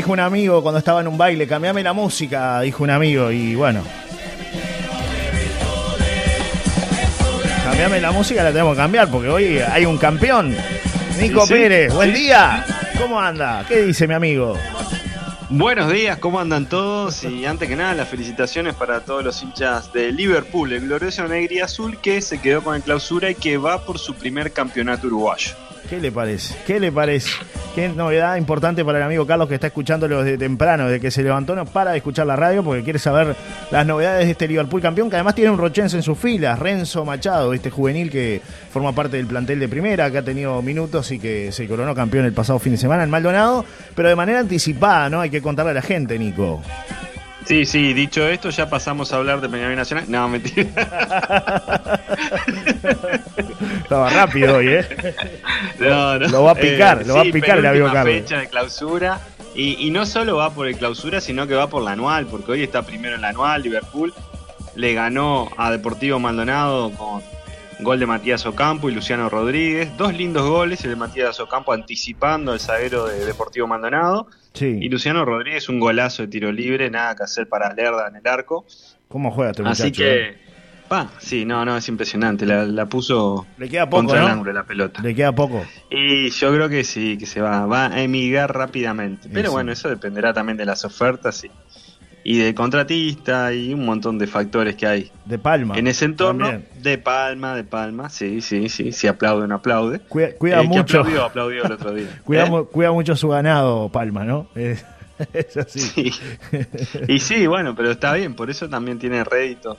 dijo un amigo cuando estaba en un baile, cambiame la música, dijo un amigo, y bueno. Cambiame la música, la tenemos que cambiar, porque hoy hay un campeón. Nico Pérez, buen día. ¿Cómo anda? ¿Qué dice mi amigo? Buenos días, ¿cómo andan todos? Y antes que nada, las felicitaciones para todos los hinchas de Liverpool, el glorioso negro y azul que se quedó con el clausura y que va por su primer campeonato uruguayo. ¿Qué le parece? ¿Qué le parece? Qué novedad importante para el amigo Carlos que está escuchándolo desde temprano, desde que se levantó, no para de escuchar la radio porque quiere saber las novedades de este Liverpool campeón, que además tiene un rochense en sus filas, Renzo Machado, este juvenil que forma parte del plantel de primera, que ha tenido minutos y que se coronó campeón el pasado fin de semana en Maldonado, pero de manera anticipada, ¿no? Hay que contarle a la gente, Nico. Sí, sí, dicho esto, ya pasamos a hablar de Peñarol Nacional. No, mentira. Estaba rápido hoy, ¿eh? No, no. Lo va a picar, Eh, lo va a sí, picar el penúltima Carlos. fecha de clausura. Y, y no solo va por el clausura, sino que va por la anual, porque hoy está primero en la anual. Liverpool le ganó a Deportivo Maldonado con gol de Matías Ocampo y Luciano Rodríguez. Dos lindos goles, el de Matías Ocampo anticipando al zaguero de Deportivo Maldonado. Y. Luciano Rodríguez un golazo de tiro libre, nada que hacer para Lerda en el arco. ¿Cómo juega este muchacho? Así que, eh? pa, sí, no, no, es impresionante. La, la puso Le queda poco, contra el ¿no? ángulo la pelota. Le queda poco. Y yo creo que sí, que se va, va a emigrar rápidamente. Pero bueno, eso dependerá también de las ofertas y, y del contratista y un montón de factores que hay De Palma. en ese entorno. También. De palma, de palma, sí, sí, sí, si aplaude, no aplaude. Cuida, cuida Eh, mucho. aplaudió, aplaudió el otro día. Cuida, ¿Eh? cuida mucho su ganado, Palma, ¿no? Es, es así. Sí. Y sí, bueno, pero está bien, por eso también tiene rédito.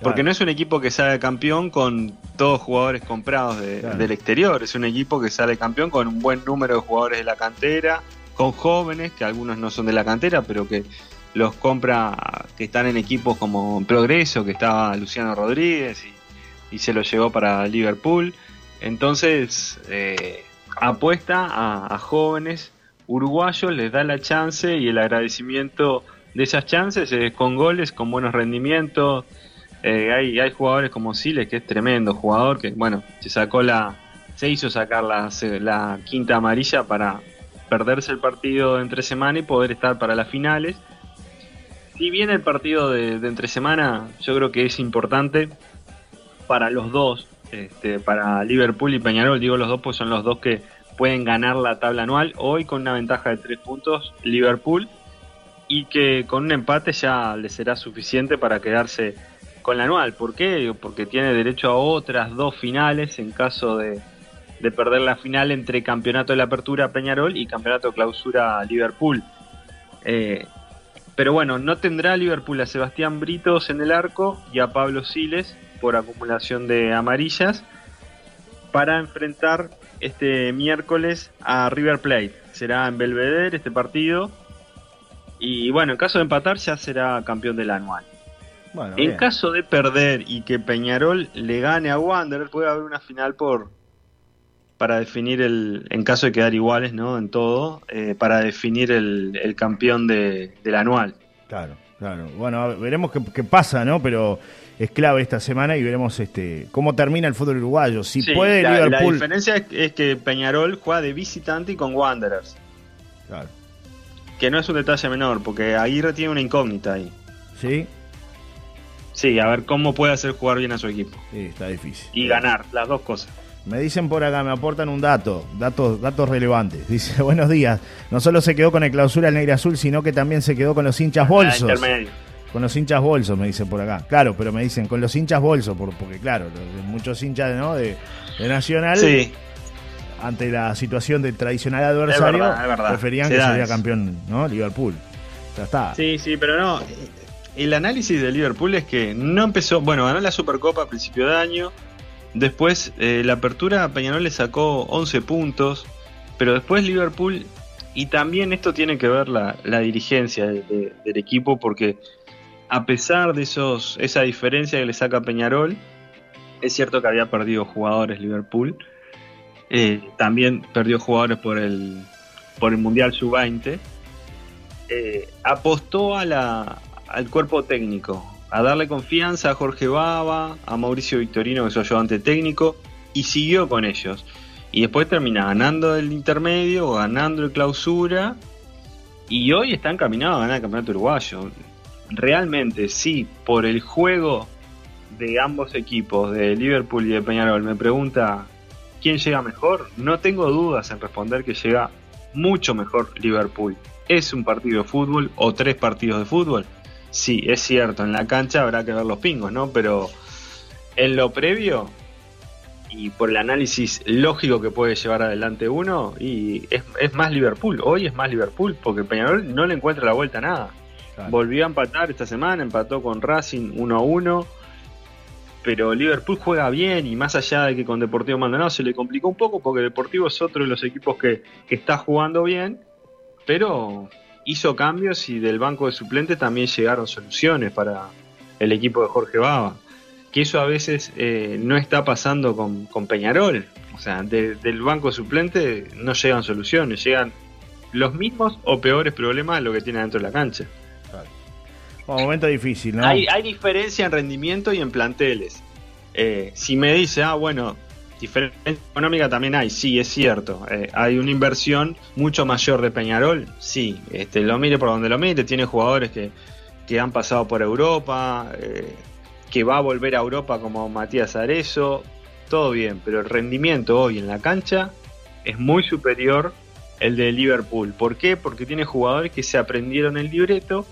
Porque Claro. no es un equipo que sale campeón con todos jugadores comprados de- Claro. del exterior, es un equipo que sale campeón con un buen número de jugadores de la cantera, con jóvenes, que algunos no son de la cantera, pero que los compra, que están en equipos como Progreso, que estaba Luciano Rodríguez y, se lo llevó para Liverpool. Entonces, eh, apuesta a, jóvenes uruguayos, les da la chance y el agradecimiento de esas chances es con goles, con buenos rendimientos. Eh, hay, hay jugadores como Siles, que es tremendo jugador, que bueno, se sacó la, se hizo sacar la, la quinta amarilla para perderse el partido entre semana y poder estar para las finales. Si bien el partido de, entre semana, yo creo que es importante para los dos, este, para Liverpool y Peñarol, digo los dos, pues son los dos que pueden ganar la tabla anual. Hoy con una ventaja de tres puntos, Liverpool, y que con un empate ya le será suficiente para quedarse con la anual. ¿Por qué? Porque tiene derecho a otras dos finales en caso de, de perder la final entre Campeonato de la Apertura Peñarol y Campeonato de Clausura Liverpool. Eh, pero bueno, no tendrá Liverpool a Sebastián Britos en el arco y a Pablo Siles por acumulación de amarillas para enfrentar este miércoles a River Plate. Será en Belvedere este partido. Y bueno, en caso de empatar ya será campeón del anual. Bueno, En bien. caso de perder y que Peñarol le gane a Wanderer, puede haber una final por para definir el, en caso de quedar iguales, ¿no? En todo, eh, para definir el, el campeón de, del anual. Claro, claro. Bueno, veremos qué, qué pasa, ¿no? Pero es clave esta semana y veremos este cómo termina el fútbol uruguayo. Si Sí, puede la, la Liverpool. diferencia es, es que Peñarol juega de visitante y con Wanderers, Claro. que no es un detalle menor, porque Aguirre tiene una incógnita ahí. ¿Sí? Sí, a ver cómo puede hacer jugar bien a su equipo Sí, está difícil. y ganar, las dos cosas. Me dicen por acá, me aportan un dato, datos, datos relevantes. Dice, buenos días. No solo se quedó con el clausura el negro azul, sino que también se quedó con los hinchas bolsos. Con los hinchas bolsos, me dicen por acá. Claro, pero me dicen con los hinchas bolsos, por- porque claro, los- muchos hinchas ¿no? de, de Nacional, Sí, ante la situación del tradicional adversario, verdad, es verdad. preferían Se que sería campeón, ¿no? Liverpool. Ya está. Sí, sí, pero no. El análisis de Liverpool es que no empezó. Bueno, ganó la Supercopa a principio de año. Después, eh, la apertura Peñarol le sacó 11 puntos. Pero después Liverpool. Y también esto tiene que ver la, la dirigencia de- de- del equipo. Porque a pesar de esos esa diferencia que le saca Peñarol. Es cierto que había perdido jugadores Liverpool. eh, también perdió jugadores por el, por el Mundial Sub-20 eh, apostó a la, al cuerpo técnico, a darle confianza a Jorge Baba, a Mauricio Victorino, que es su ayudante técnico, y siguió con ellos. Y después termina ganando el intermedio, ganando el clausura, y hoy está encaminado a ganar el campeonato uruguayo. Realmente, sí, por el juego de ambos equipos, de Liverpool y de Peñarol, me pregunta quién llega mejor, no tengo dudas en responder que llega mucho mejor Liverpool. ¿Es un partido de fútbol o tres partidos de fútbol? Sí, es cierto, en la cancha habrá que ver los pingos, ¿no? Pero en lo previo y por el análisis lógico que puede llevar adelante uno, y es, más Liverpool, hoy es más Liverpool, porque Peñarol no le encuentra la vuelta a nada. Volvió a empatar esta semana, empató con Racing 1 a 1 pero Liverpool juega bien y más allá de que con Deportivo Maldonado se le complicó un poco porque Deportivo es otro de los equipos que, está jugando bien, pero hizo cambios y del banco de suplentes también llegaron soluciones para el equipo de Jorge Baba. Que eso a veces eh, no está pasando con, Peñarol. O sea, del banco de suplente no llegan soluciones, llegan los mismos o peores problemas de lo que tiene dentro de la cancha. Un momento difícil, ¿no? Hay, diferencia en rendimiento y en planteles. Eh, si me dice, ah, bueno, diferencia económica también hay, sí, es cierto. Eh, hay una inversión mucho mayor de Peñarol, sí. Este, lo mire por donde lo mire, tiene jugadores que, han pasado por Europa, eh, que va a volver a Europa como Matías Arezo, todo bien, pero el rendimiento hoy en la cancha es muy superior el de Liverpool. ¿Por qué? Porque tiene jugadores que se aprendieron el libreto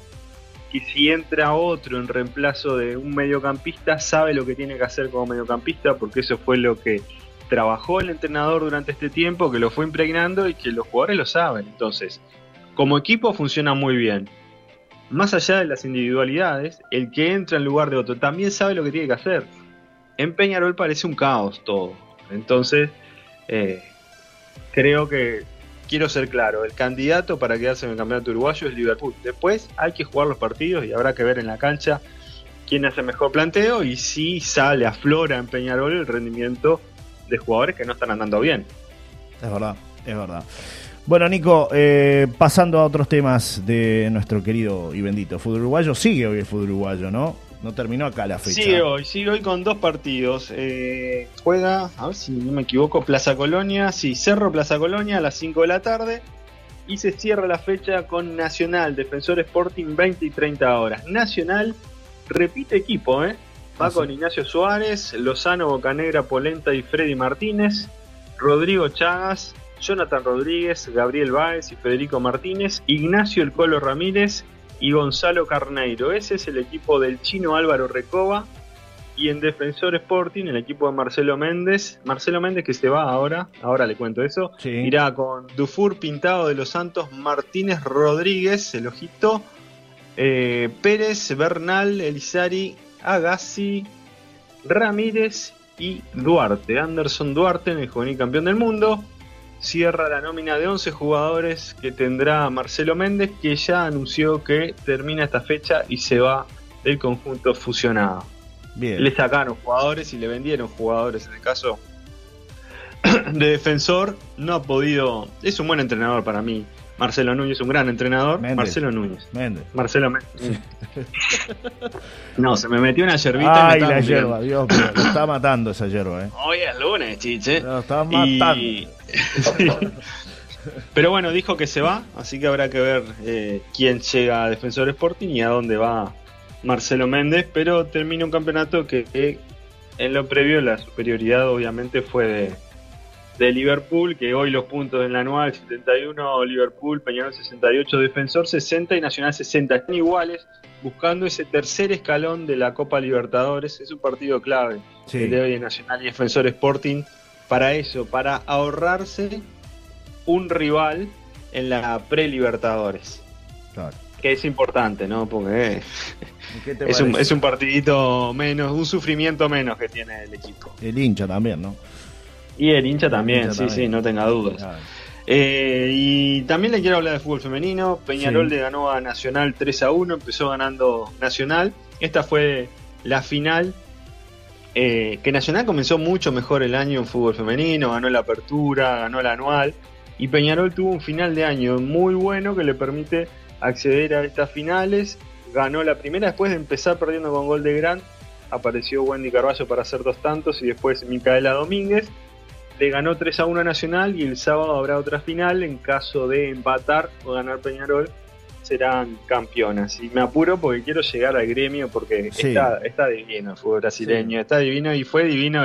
y si entra otro en reemplazo de un mediocampista, sabe lo que tiene que hacer como mediocampista, porque eso fue lo que trabajó el entrenador durante este tiempo, que lo fue impregnando y que los jugadores lo saben. Entonces, como equipo funciona muy bien. Más allá de las individualidades, el que entra en lugar de otro también sabe lo que tiene que hacer. En Peñarol parece un caos todo. Entonces, eh, creo que quiero ser claro, el candidato para quedarse en el campeonato uruguayo es Liverpool. Después hay que jugar los partidos y habrá que ver en la cancha quién hace mejor planteo y si sale, aflora en Peñarol el rendimiento de jugadores que no están andando bien. Es verdad, es verdad. Bueno, Nico, eh, pasando a otros temas de nuestro querido y bendito fútbol uruguayo, sigue hoy el fútbol uruguayo, ¿no? No terminó acá la fecha. Sigue hoy, sigue hoy con dos partidos. Eh, juega, a ver si no me equivoco, Plaza Colonia, sí, Cerro Plaza Colonia a las 5 de la tarde. Y se cierra la fecha con Nacional, Defensor Sporting 20 y 30 horas. Nacional repite equipo, ¿eh? Va ah, con Ignacio Suárez, Lozano, Bocanegra, Polenta y Freddy Martínez, Rodrigo Chagas, Jonathan Rodríguez, Gabriel Báez y Federico Martínez, Ignacio El Colo Ramírez y Gonzalo Carneiro. Ese es el equipo del chino Álvaro Recoba. Y en Defensor Sporting, el equipo de Marcelo Méndez. Marcelo Méndez que se va ahora, ahora le cuento eso. Irá con Dufour Pintado de los Santos, Martínez Rodríguez, el ojito. Eh, Pérez, Bernal, Elizari, Agassi, Ramírez y Duarte. Anderson Duarte, el juvenil campeón del mundo cierra la nómina de 11 jugadores que tendrá Marcelo Méndez, que ya anunció que termina esta fecha y se va del conjunto fusionado. Bien. Le sacaron jugadores y le vendieron jugadores. En el caso de defensor, no ha podido. Es un buen entrenador para mí. Marcelo Núñez, un gran entrenador. Marcelo Núñez. Méndez. Marcelo Méndez. no, se me metió una yerbita. Ay, la yerba, Dios mío. Lo está matando esa yerba, ¿eh? Hoy es lunes, chiche. Lo está matando. Pero bueno, dijo que se va, así que habrá que ver eh, quién llega a Defensor Sporting y a dónde va Marcelo Méndez. Pero termina un campeonato que en lo previo la superioridad obviamente fue de de Liverpool, que hoy los puntos en la anual 71 Liverpool, Peñarol 68, Defensor 60 y Nacional 60 están iguales, buscando ese tercer escalón de la Copa Libertadores. Es un partido clave el de hoy Nacional y Defensor Sporting para eso, para ahorrarse un rival en la pre-Libertadores. Que es importante, ¿no? Porque es un, es un partidito menos, un sufrimiento menos que tiene el equipo. El hincha también, ¿no? Y el hincha también, sí, sí, no tenga dudas. Eh, y también le quiero hablar de fútbol femenino. Peñarol le ganó a Nacional 3 a 1, empezó ganando Nacional. Esta fue la final. Eh, que Nacional comenzó mucho mejor el año en fútbol femenino, ganó la apertura, ganó la anual. Y Peñarol tuvo un final de año muy bueno que le permite acceder a estas finales. Ganó la primera después de empezar perdiendo con gol de Grant. Apareció Wendy Carballo para hacer dos tantos y después Micaela Domínguez le ganó 3 a 1 a Nacional y el sábado habrá otra final en caso de empatar o ganar Peñarol. serán campeonas. Y me apuro porque quiero llegar al gremio porque está, está divino el fútbol brasileño, está divino y fue divino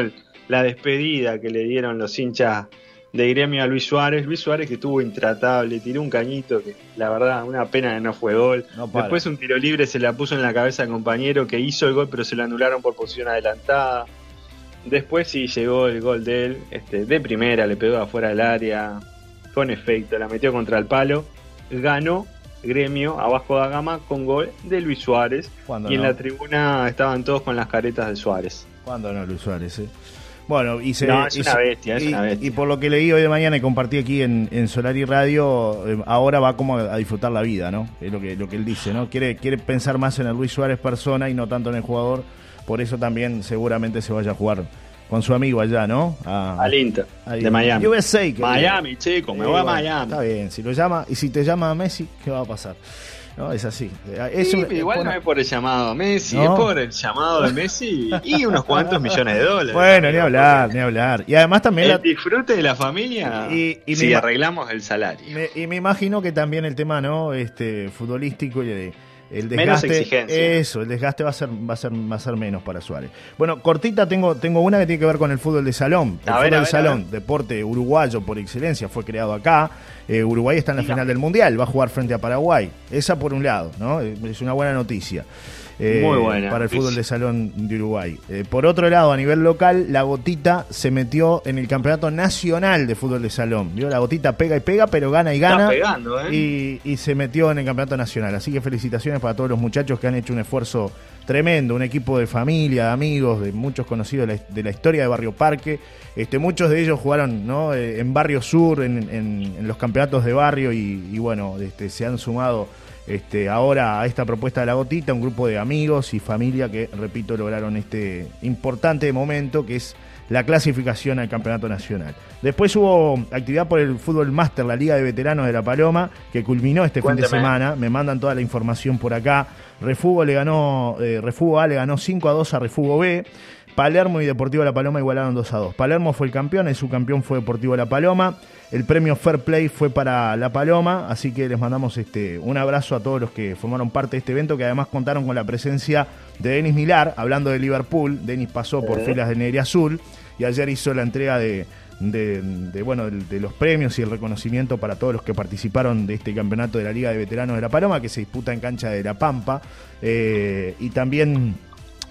la despedida que le dieron los hinchas de gremio a Luis Suárez. Luis Suárez que estuvo intratable, tiró un cañito que la verdad una pena que no fue gol. Después un tiro libre se la puso en la cabeza al compañero que hizo el gol pero se lo anularon por posición adelantada. Después sí llegó el gol de él, este, de primera, le pegó afuera del área, con efecto, la metió contra el palo, ganó gremio abajo de gama con gol de Luis Suárez. Y en la tribuna estaban todos con las caretas de Suárez. ¿Cuándo no, Luis Suárez? Eh? Bueno, y se, es una bestia, es una bestia. Y por lo que leí hoy de mañana y compartí aquí en, en Solari Radio, eh, ahora va como a, disfrutar la vida, ¿no? Es lo que, lo que él dice, ¿no? Quiere, quiere pensar más en el Luis Suárez persona y no tanto en el jugador por eso también seguramente se vaya a jugar con su amigo allá, ¿no? Al Inter, de Miami. USA. Miami, chico, me voy a Miami. Está bien, si lo llama, y si te llama a Messi, ¿qué va a pasar? No, es así. igual no es por el llamado a Messi, es por el llamado de Messi y unos cuantos millones de dólares. Bueno, ni hablar, ni hablar. Y además también... El disfrute de la familia y, si arreglamos el salario. y me imagino que también el tema no este futbolístico y de el desgaste, menos exigencia. Eso, el desgaste va a ser, va a ser, va a ser menos para Suárez. Bueno, cortita tengo, tengo una que tiene que ver con el fútbol de salón. El fútbol de salón, deporte uruguayo por excelencia, fue creado acá. Eh, Uruguay está en la final del Mundial, va a jugar frente a Paraguay. Esa por un lado, ¿no? Es una buena noticia. Eh, para el fútbol de salón de Uruguay. Eh, por otro lado, a nivel local, la gotita se metió en el campeonato nacional de fútbol de salón. ¿Vio? La gotita pega y pega, pero gana y gana. y, y, se metió en el campeonato nacional. Así que felicitaciones para todos los muchachos que han hecho un esfuerzo tremendo, un equipo de familia, de amigos, de muchos conocidos de la, historia de Barrio Parque. Este, muchos de ellos jugaron ¿no? Eh, en Barrio Sur, en, los campeonatos de barrio y, y bueno, este, se han sumado este, ahora a esta propuesta de la gotita, un grupo de amigos y familia que, repito, lograron este importante momento que es la clasificación al campeonato nacional. Después hubo actividad por el fútbol máster, la Liga de Veteranos de La Paloma, que culminó este fin de semana. Me mandan toda la información por acá. Refugo le ganó, eh, Refugo A le ganó 5 a 2 a Refugo B. Palermo y Deportivo La Paloma igualaron 2 a 2. Palermo fue el campeón, el subcampeón fue Deportivo La Paloma. El premio Fair Play fue para La Paloma, así que les mandamos este, un abrazo a todos los que formaron parte de este evento, que además contaron con la presencia de Denis Milar, hablando de Liverpool. Denis pasó por filas de Negri Azul y ayer hizo la entrega de, bueno, de, los premios y el reconocimiento para todos los que participaron de este campeonato de la Liga de Veteranos de La Paloma, que se disputa en cancha de La Pampa. Eh, y también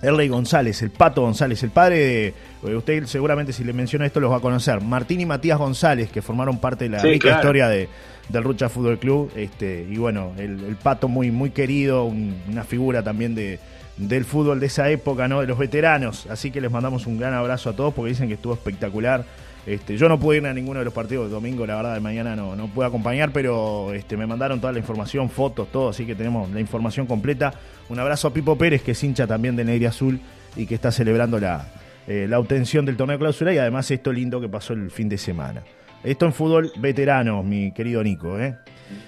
Erley González, el Pato González, el padre de. Eh, usted seguramente si le menciona esto los va a conocer. Martín y Matías González, que formaron parte de la rica historia de, del Rucha Fútbol Club. Este, y bueno, el, Pato muy, muy querido, una figura también de, del fútbol de esa época, ¿no? De los veteranos. Así que les mandamos un gran abrazo a todos porque dicen que estuvo espectacular este, yo no pude ir a ninguno de los partidos de domingo, la verdad, de mañana no, no pude acompañar, pero este, me mandaron toda la información, fotos, todo, así que tenemos la información completa. Un abrazo a Pipo Pérez, que es hincha también de Negri Azul y que está celebrando la, eh, la obtención del torneo clausura y además esto lindo que pasó el fin de semana. Esto en fútbol veterano, mi querido Nico. ¿eh?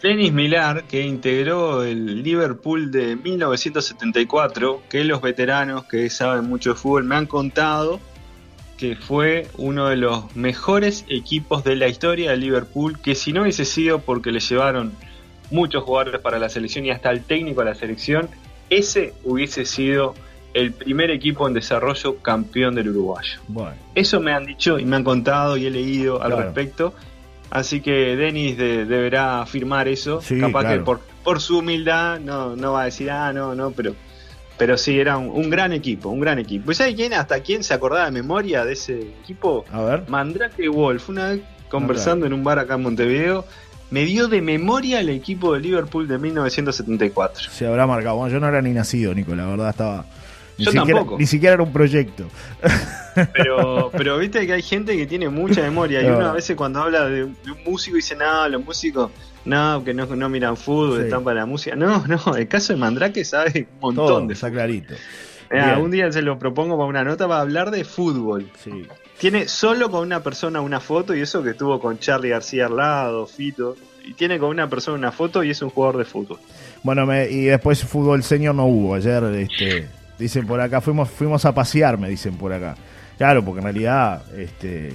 Denis Milar, que integró el Liverpool de 1974, que los veteranos que saben mucho de fútbol me han contado que fue uno de los mejores equipos de la historia de Liverpool, que si no hubiese sido porque le llevaron muchos jugadores para la selección y hasta el técnico a la selección, ese hubiese sido el primer equipo en desarrollo campeón del uruguayo. Bueno. Eso me han dicho y me han contado y he leído al respecto. Así que Denis deberá afirmar eso. Capaz que por, por su humildad no, no va a decir, ah, no, no, pero pero sí, era un, gran equipo, un gran equipo. ¿Y sabe quién? ¿Hasta quién se acordaba de memoria de ese equipo? A ver. Mandrake Wolf. Una vez conversando en un bar acá en Montevideo, me dio de memoria el equipo de Liverpool de 1974. Se habrá marcado. Bueno, yo no era ni nacido, Nico, la verdad estaba. Ni yo siquiera, tampoco. Ni siquiera era un proyecto. Pero, pero viste que hay gente que tiene mucha memoria. Y uno a veces cuando habla de, un músico dice, no, los músicos no, que no, no miran fútbol, están para la música. No, no, el caso de Mandrake sabe un montón de Está clarito. un día se lo propongo para una nota para hablar de fútbol. Sí. Tiene solo con una persona una foto y eso que estuvo con Charlie García al lado, Fito. Y tiene con una persona una foto y es un jugador de fútbol. Bueno, y después fútbol señor no hubo. Ayer, este, dicen por acá, fuimos, fuimos a pasear, me dicen por acá. Claro, porque en realidad, este.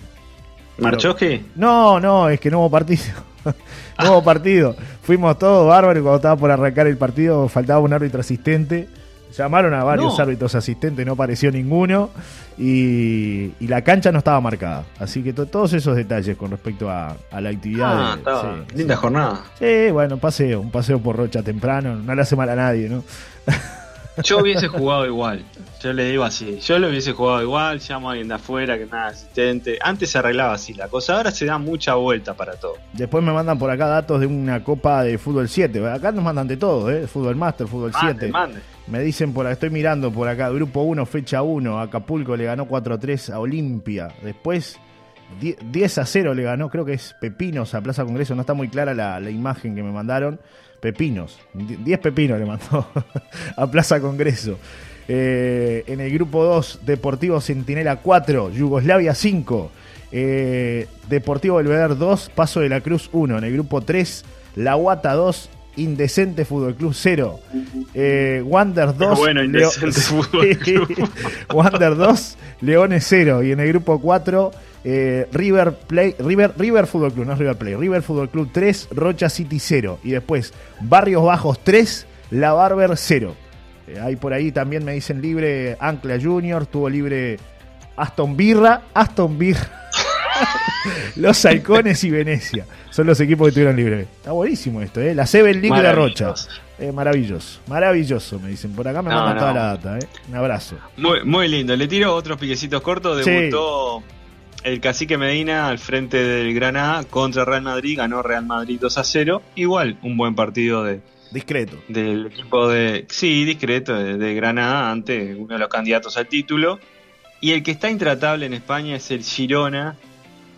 ¿Marchó qué? No, no, es que no hubo partido. nuevo partido. Fuimos todos bárbaros cuando estaba por arrancar el partido faltaba un árbitro asistente. Llamaron a varios árbitros asistentes, no apareció ninguno. Y, la cancha no estaba marcada. Así que todos esos detalles con respecto a, la actividad. Ah, linda jornada. Sí, bueno, paseo, un paseo por Rocha temprano. No le hace mal a nadie, ¿no? Yo hubiese jugado igual. Yo le digo así. Yo lo hubiese jugado igual. Llamo a alguien de afuera que nada asistente. Antes se arreglaba así la cosa. Ahora se da mucha vuelta para todo. Después me mandan por acá datos de una copa de fútbol 7. Acá nos mandan de todo, ¿eh? Fútbol Master, fútbol 7. Me dicen por acá, estoy mirando por acá. Grupo 1, fecha 1. Acapulco le ganó 4-3 a Olimpia. Después 10 a 0 le ganó, creo que es Pepinos a Plaza Congreso. No está muy clara la, la imagen que me mandaron pepinos. 10 pepinos le mandó a Plaza Congreso. Eh, en el grupo 2, Deportivo Centinela 4, Yugoslavia 5. Eh, Deportivo Belvedere 2, Paso de la Cruz 1. En el grupo 3, La Guata 2, Indecente Fútbol Club 0. Eh, Wander 2. Bueno, Indecente Fútbol Club. Wander 2, Leones 0. Y en el grupo 4, eh, River Play, River, River Fútbol Club, no River Play, River Fútbol Club 3, Rocha City 0. Y después Barrios Bajos 3, La Barber 0. Eh, ahí por ahí también me dicen libre Ancla Junior, tuvo libre Aston Birra, Aston Birra. los Halcones y Venecia son los equipos que tuvieron libre. Está buenísimo esto, ¿eh? La Seven League de Rocha. Eh, maravilloso, maravilloso, me dicen. Por acá me mandan toda la data, ¿eh? Un abrazo. Muy, muy lindo. Le tiro otros piquecitos cortos. Debutó el cacique Medina al frente del Granada contra Real Madrid, ganó Real Madrid 2 a 0. Igual, un buen partido de. Discreto. Del equipo de. Sí, discreto, de, Granada ante uno de los candidatos al título. Y el que está intratable en España es el Girona,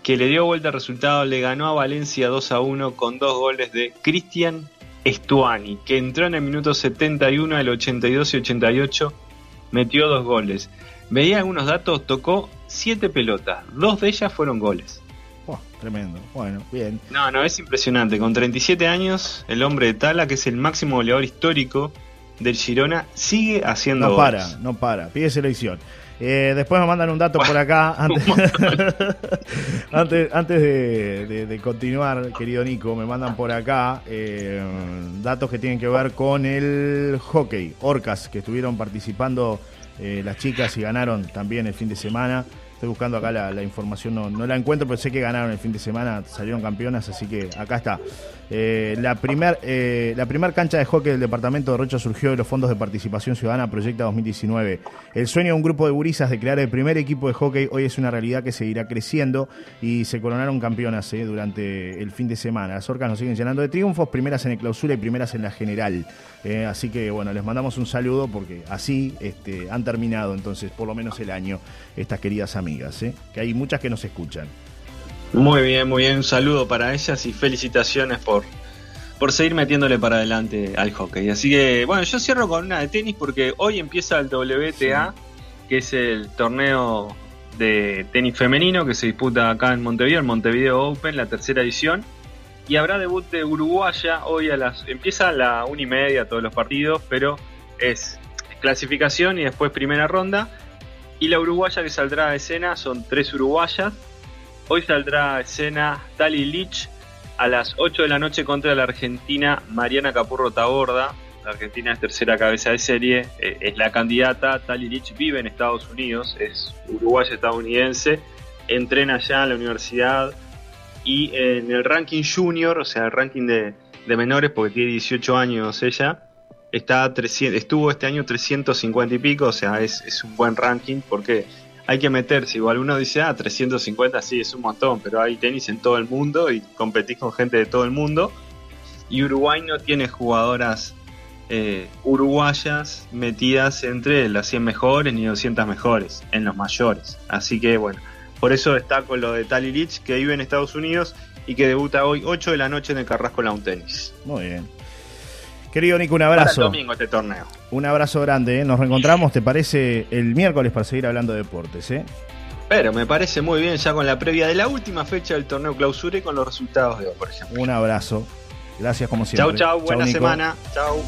que le dio vuelta al resultado, le ganó a Valencia 2 a 1 con dos goles de Cristian Estuani, que entró en el minuto 71, el 82 y 88, metió dos goles. Veía algunos datos, tocó siete pelotas, dos de ellas fueron goles. tremendo, bueno, bien. No, no, es impresionante. Con 37 años, el hombre de Tala, que es el máximo goleador histórico del Girona, sigue haciendo No para, no para, pide selección. Eh, después me mandan un dato por acá, antes, antes, de, continuar, querido Nico, me mandan por acá eh, datos que tienen que ver con el hockey, Orcas, que estuvieron participando eh, las chicas y ganaron también el fin de semana. Estoy buscando acá la, información, no, no, la encuentro, pero sé que ganaron el fin de semana, salieron campeonas, así que acá está. Eh, la primera eh, primer cancha de hockey del departamento de Rocha surgió de los fondos de participación ciudadana Proyecta 2019. El sueño de un grupo de gurisas de crear el primer equipo de hockey hoy es una realidad que seguirá creciendo y se coronaron campeonas eh, durante el fin de semana. Las orcas nos siguen llenando de triunfos, primeras en el clausura y primeras en la general. así que bueno, les mandamos un saludo porque así este, han terminado entonces por lo menos el año estas queridas amigas, que hay muchas que nos escuchan. Muy bien, muy bien. Un saludo para ellas y felicitaciones por, por seguir metiéndole para adelante al hockey. Así que, bueno, yo cierro con una de tenis porque hoy empieza el WTA, que es el torneo de tenis femenino que se disputa acá en Montevideo, el Montevideo Open, la tercera edición. Y habrá debut de Uruguaya hoy a las. Empieza a la una y media todos los partidos, pero es clasificación y después primera ronda. Y la uruguaya que saldrá a escena son tres uruguayas Hoy saldrá a escena Tali Lich a las 8 de la noche contra la Argentina Mariana Capurro Taborda. La Argentina es tercera cabeza de serie, eh, es la candidata. Tali Lich vive en Estados Unidos, es uruguaya estadounidense, entrena allá en la universidad y en el ranking junior, o sea, el ranking de, menores, porque tiene 18 años ella, está 300, estuvo este año 350 y pico, o sea, es, es un buen ranking porque hay que meterse. Igual uno dice, ah, 350 sí es un montón, pero hay tenis en todo el mundo y competís con gente de todo el mundo. Y Uruguay no tiene jugadoras eh, uruguayas metidas entre las 100 mejores ni 200 mejores en los mayores. Así que bueno, por eso destaco lo de Tali Lich, que vive en Estados Unidos y que debuta hoy 8 de la noche en el Carrasco Lawn Tennis. Muy bien. Querido Nico, un abrazo. domingo este torneo. Un abrazo grande. ¿eh? Nos reencontramos, ¿te parece? El miércoles para seguir hablando de deportes. ¿eh? Pero me parece muy bien ya con la previa de la última fecha del torneo clausura y con los resultados de hoy, por ejemplo. Un abrazo. Gracias como siempre. Chau, chau. Buena semana. Chau.